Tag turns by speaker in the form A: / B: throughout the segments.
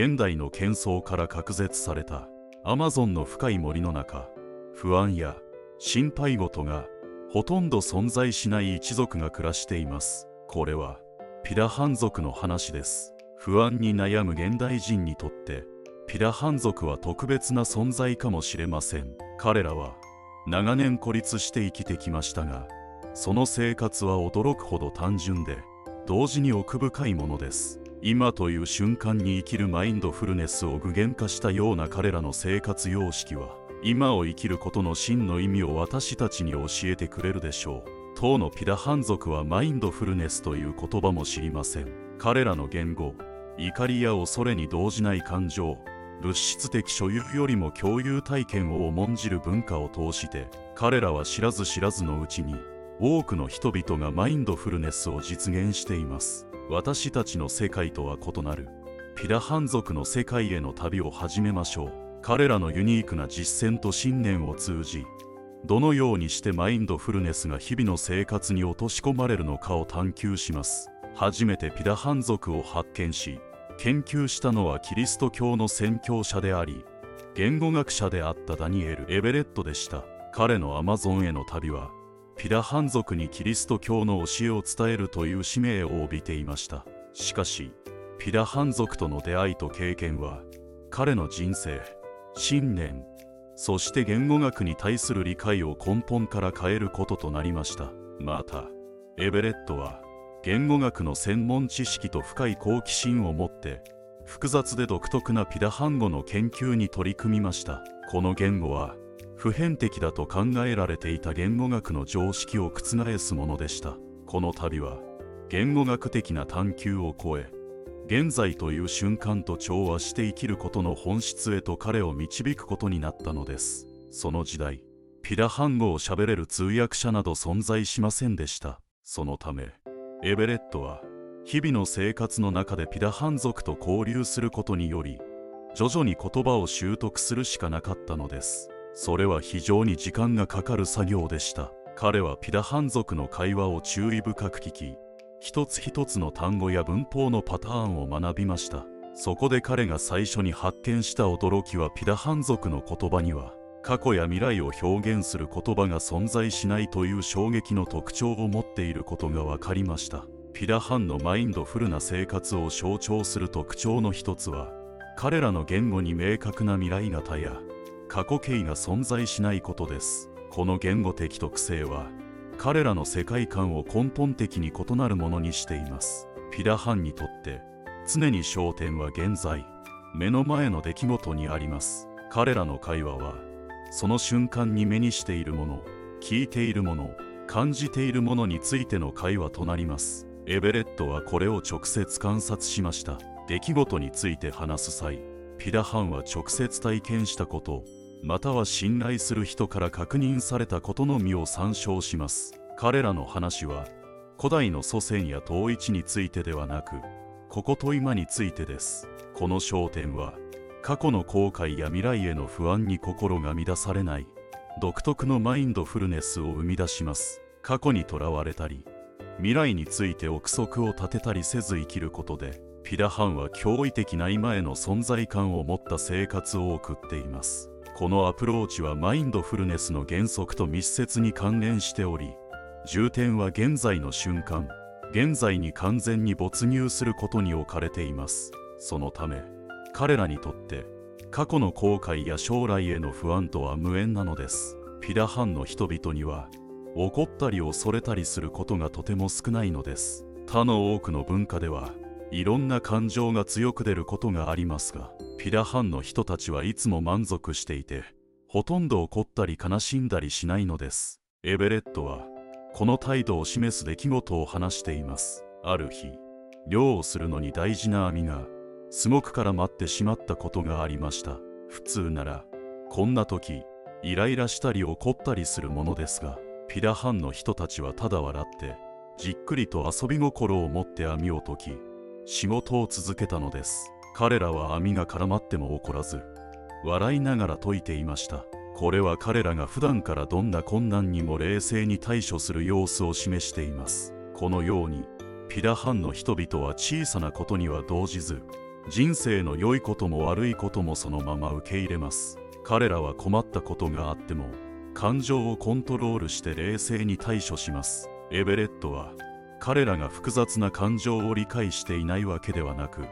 A: 現代の喧騒から隔絶されたアマゾンの深い森の中不安や心配事がほとんど存在しない一族が暮らしています。これはピラハン族の話です。不安に悩む現代人にとってピラハン族は特別な存在かもしれません。彼らは長年孤立して生きてきましたがその生活は驚くほど単純で同時に奥深いものです。今という瞬間に生きるマインドフルネスを具現化したような彼らの生活様式は今を生きることの真の意味を私たちに教えてくれるでしょう。当のピラハン族はマインドフルネスという言葉も知りません。彼らの言語怒りや恐れに動じない感情物質的所有よりも共有体験を重んじる文化を通して彼らは知らず知らずのうちに多くの人々がマインドフルネスを実現しています。私たちの世界とは異なるピラハン族の世界への旅を始めましょう。彼らのユニークな実践と信念を通じどのようにしてマインドフルネスが日々の生活に落とし込まれるのかを探求します。初めてピラハン族を発見し研究したのはキリスト教の宣教者であり言語学者であったダニエル・エベレットでした。彼のアマゾンへの旅はピラハン族にキリスト教の教えを伝えるという使命を帯びていました。しかしピラハン族との出会いと経験は彼の人生信念そして言語学に対する理解を根本から変えることとなりました。またエベレットは言語学の専門知識と深い好奇心を持って複雑で独特なピダハン語の研究に取り組みました。この言語は普遍的だと考えられていた言語学の常識を覆すものでした。この旅は言語学的な探求を超え現在という瞬間と調和して生きることの本質へと彼を導くことになったのです。その時代ピラハン語を喋れる通訳者など存在しませんでした。そのためエベレットは日々の生活の中でピダハン族と交流することにより徐々に言葉を習得するしかなかったのです。それは非常に時間がかかる作業でした。彼はピダハン族の会話を注意深く聞き一つ一つの単語や文法のパターンを学びました。そこで彼が最初に発見した驚きはピダハン族の言葉には過去や未来を表現する言葉が存在しないという衝撃の特徴を持っていることが分かりました。ピラハンのマインドフルな生活を象徴する特徴の一つは彼らの言語に明確な未来型や過去形が存在しないことです。この言語的特性は彼らの世界観を根本的に異なるものにしています。ピラハンにとって常に焦点は現在目の前の出来事にあります。彼らの会話はその瞬間に目にしているもの聞いているもの感じているものについての会話となります。エベレットはこれを直接観察しました。出来事について話す際ピラハンは直接体験したことまたは信頼する人から確認されたことのみを参照します。彼らの話は古代の祖先や統一についてではなくここと今についてです。この焦点は過去の後悔や未来への不安に心が乱されない独特のマインドフルネスを生み出します。過去にとらわれたり未来について憶測を立てたりせず生きることでピラハンは驚異的な今への存在感を持った生活を送っています。このアプローチはマインドフルネスの原則と密接に関連しており重点は現在の瞬間現在に完全に没入することに置かれています。そのため彼らにとって過去の後悔や将来への不安とは無縁なのです。ピラハンの人々には怒ったり恐れたりすることがとても少ないのです。他の多くの文化ではいろんな感情が強く出ることがありますがピラハンの人たちはいつも満足していてほとんど怒ったり悲しんだりしないのです。エベレットはこの態度を示す出来事を話しています。ある日漁をするのに大事な網がすごくから待ってしまったことがありました。普通ならこんな時イライラしたり怒ったりするものですがピラハンの人たちはただ笑ってじっくりと遊び心を持って網を解き仕事を続けたのです。彼らは網が絡まっても怒らず笑いながら解いていました。これは彼らが普段からどんな困難にも冷静に対処する様子を示しています。このようにピラハンの人々は小さなことには動じず人生の良いことも悪いこともそのまま受け入れます。彼らは困ったことがあっても感情をコントロールして冷静に対処します。エベレットは彼らが複雑な感情を理解していないわけではなく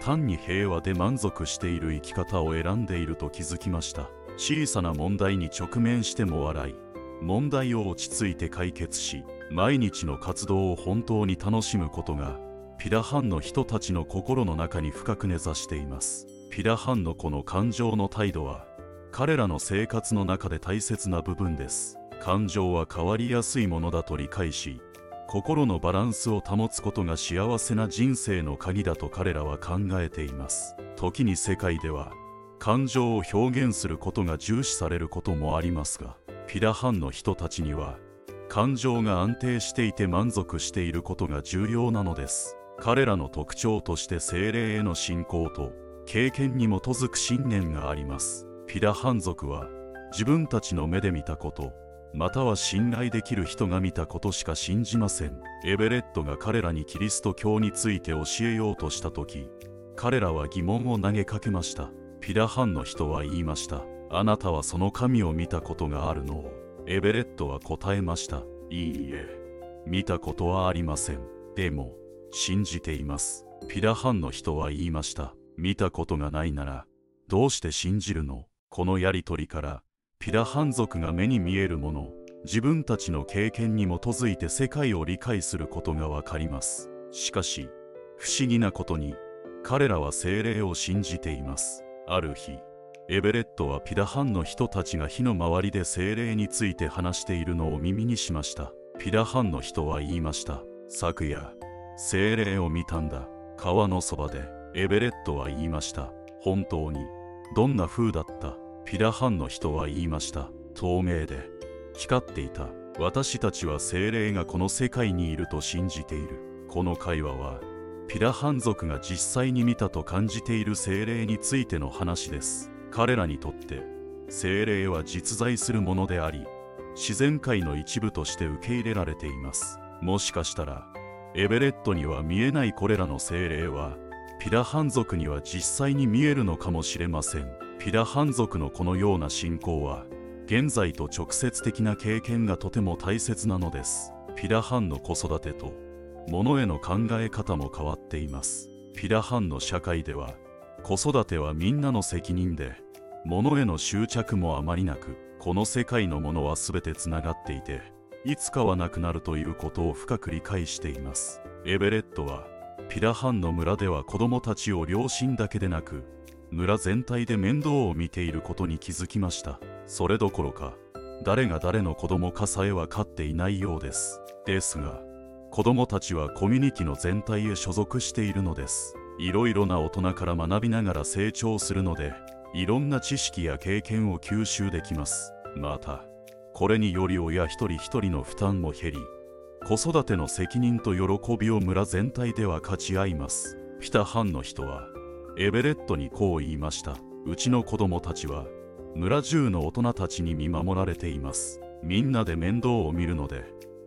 A: 単に平和で満足している生き方を選んでいると気づきました。小さな問題に直面しても笑い問題を落ち着いて解決し毎日の活動を本当に楽しむことがピラハンの人たちの心の中に深く根ざしています。ピラハンのこの感情の態度は彼らの生活の中で大切な部分です。感情は変わりやすいものだと理解し心のバランスを保つことが幸せな人生の鍵だと彼らは考えています。時に世界では感情を表現することが重視されることもありますがピラハンの人たちには感情が安定していて満足していることが重要なのです。彼らの特徴として精霊への信仰と経験に基づく信念があります。ピラハン族は自分たちの目で見たことまたは信頼できる人が見たことしか信じません。エベレットが彼らにキリスト教について教えようとした時彼らは疑問を投げかけました。ピラハンの人は言いました。あなたはその神を見たことがあるのを。エベレットは答えました。いいえ。見たことはありません。でも信じています。ピラハンの人は言いました。見たことがないならどうして信じるの？このやりとりから。ピラハン族が目に見えるもの自分たちの経験に基づいて世界を理解することがわかります。しかし不思議なことに彼らは精霊を信じています。ある日エベレットはピラハンの人たちが火の周りで精霊について話しているのを耳にしました。ピラハンの人は言いました。昨夜精霊を見たんだ。川のそばでエベレットは言いました。本当にどんな風だった？ピラハンの人は言いました。透明で。光っていた。私たちは精霊がこの世界にいると信じている。この会話はピラハン族が実際に見たと感じている精霊についての話です。彼らにとって精霊は実在するものであり自然界の一部として受け入れられています。もしかしたらエベレットには見えないこれらの精霊はピラハン族には実際に見えるのかもしれません。ピラハン族のこのような信仰は現在と直接的な経験がとても大切なのです。ピラハンの子育てと物への考え方も変わっています。ピラハンの社会では子育てはみんなの責任で物への執着もあまりなくこの世界のものは全てつながっていていつかはなくなるということを深く理解しています。エベレットはピラハンの村では子供たちを両親だけでなく村全体で面倒を見ていることに気づきました。それどころか誰が誰の子供かさえは飼っていないようです。ですが子供たちはコミュニティの全体へ所属しているのです。いろいろな大人から学びながら成長するのでいろんな知識や経験を吸収できます。またこれにより親一人一人の負担も減り子育ての責任と喜びを村全体では勝ち合います。ピタハンの人はエベレットにこう言いました。うちの子供たちは村中の大人たちに見守られています。みんなで面倒を見るので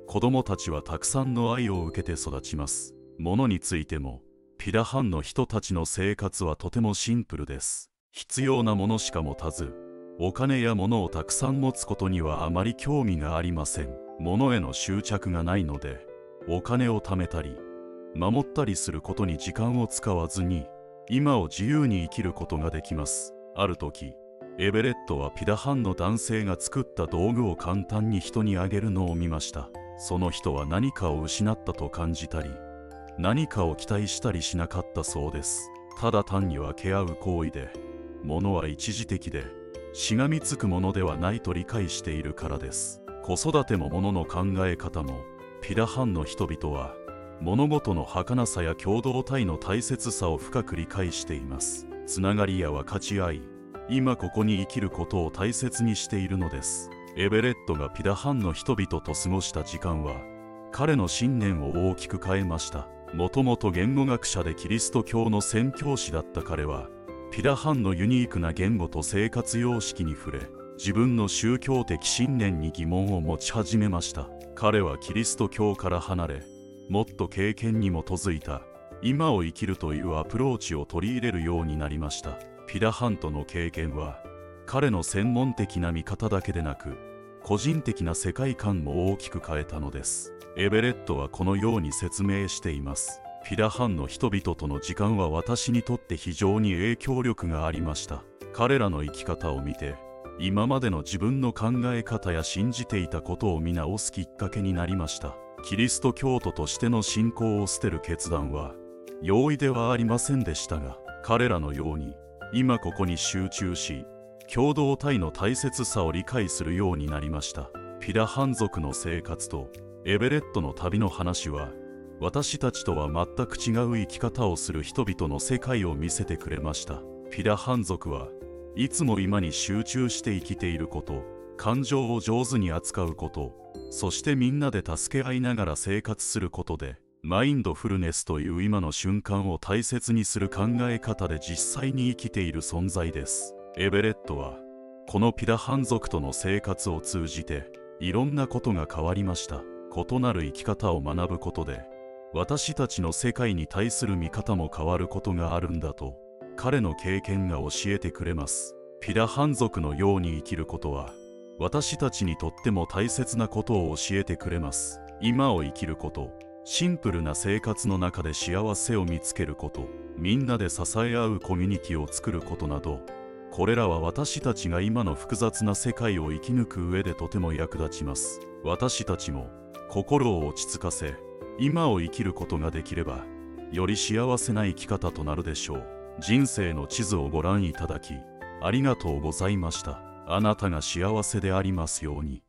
A: 子供たちはたくさんの愛を受けて育ちます。物についてもピラハンの人たちの生活はとてもシンプルです。必要なものしか持たずお金や物をたくさん持つことにはあまり興味がありません。物への執着がないのでお金を貯めたり守ったりすることに時間を使わずに今を自由に生きることができます。ある時エベレットはピダハンの男性が作った道具を簡単に人にあげるのを見ました。その人は何かを失ったと感じたり何かを期待したりしなかったそうです。ただ単に分け合う行為で物は一時的でしがみつくものではないと理解しているからです。子育ても物の考え方もピラハンの人々は物事の儚さや共同体の大切さを深く理解しています。つながりや分かち合い今ここに生きることを大切にしているのです。エベレットがピダハンの人々と過ごした時間は彼の信念を大きく変えました。もともと言語学者でキリスト教の宣教師だった彼はピダハンのユニークな言語と生活様式に触れ自分の宗教的信念に疑問を持ち始めました。彼はキリスト教から離れもっと経験に基づいた今を生きるというアプローチを取り入れるようになりました。ピラハントの経験は彼の専門的な見方だけでなく個人的な世界観も大きく変えたのです。エベレットはこのように説明しています。ピラハンの人々との時間は私にとって非常に影響力がありました。彼らの生き方を見て今までの自分の考え方や信じていたことを見直すきっかけになりました。キリスト教徒としての信仰を捨てる決断は容易ではありませんでしたが彼らのように今ここに集中し共同体の大切さを理解するようになりました。ピラハン族の生活とエベレットの旅の話は私たちとは全く違う生き方をする人々の世界を見せてくれました。ピラハン族はいつも今に集中して生きていること感情を上手に扱うことそしてみんなで助け合いながら生活することでマインドフルネスという今の瞬間を大切にする考え方で実際に生きている存在です。エベレットはこのピラハン族との生活を通じていろんなことが変わりました。異なる生き方を学ぶことで私たちの世界に対する見方も変わることがあるんだと彼の経験が教えてくれます。ピラハン族のように生きることは私たちにとっても大切なことを教えてくれます。今を生きることシンプルな生活の中で幸せを見つけることみんなで支え合うコミュニティを作ることなどこれらは私たちが今の複雑な世界を生き抜く上でとても役立ちます。私たちも心を落ち着かせ今を生きることができればより幸せな生き方となるでしょう。人生の地図をご覧いただきありがとうございました。あなたが幸せでありますように。